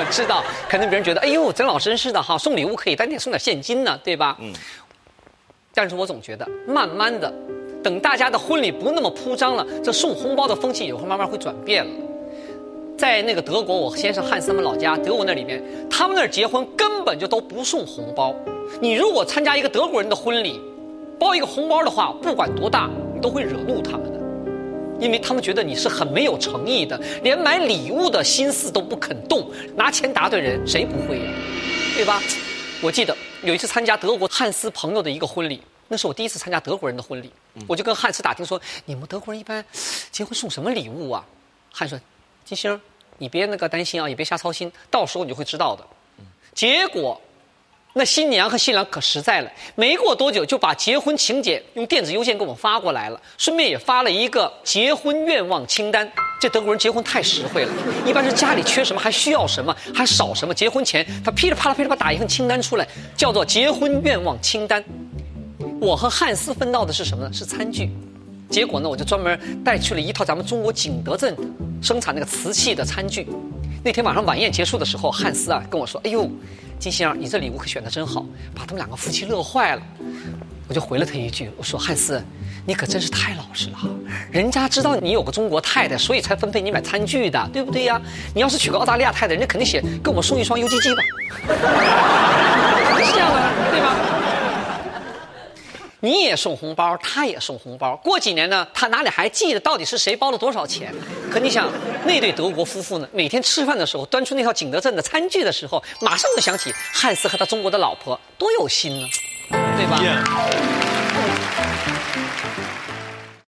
我知道，可能别人觉得，哎呦，曾老师真是的哈，送礼物可以，但得送点现金呢，对吧？嗯。但是我总觉得，慢慢的，等大家的婚礼不那么铺张了，这送红包的风气也会慢慢会转变了。在那个德国，我先生汉斯他们老家，德国那里边，他们那儿结婚根本就都不送红包。你如果参加一个德国人的婚礼，包一个红包的话，不管多大，你都会惹怒他们的，因为他们觉得你是很没有诚意的，连买礼物的心思都不肯动，拿钱答对人，谁不会呀？对吧？我记得有一次参加德国汉斯朋友的一个婚礼，那是我第一次参加德国人的婚礼，我就跟汉斯打听说，你们德国人一般结婚送什么礼物啊？汉说，金星。你别那个担心啊，也别瞎操心，到时候你就会知道的。结果，那新娘和新郎可实在了，没过多久就把结婚请柬用电子邮件给我们发过来了，顺便也发了一个结婚愿望清单。这德国人结婚太实惠了，一般是家里缺什么，还需要什么，还少什么，结婚前他噼里啪啦噼里啪啦打一份清单出来，叫做结婚愿望清单。我和汉斯分到的是什么呢？是餐具。结果呢，我就专门带去了一套咱们中国景德镇生产那个瓷器的餐具。那天晚上晚宴结束的时候，汉斯啊跟我说：“哎呦，金星，你这礼物可选的真好，把他们两个夫妻乐坏了。”我就回了他一句：“我说汉斯，你可真是太老实了，人家知道你有个中国太太，所以才分配你买餐具的，对不对呀？你要是娶个澳大利亚太太，人家肯定写给我送一双 U G G 吧，你也送红包他也送红包。过几年呢他哪里还记得到底是谁包了多少钱？可你想那对德国夫妇呢每天吃饭的时候端出那套景德镇的餐具的时候马上就想起汉斯和他中国的老婆多有心呢。对吧？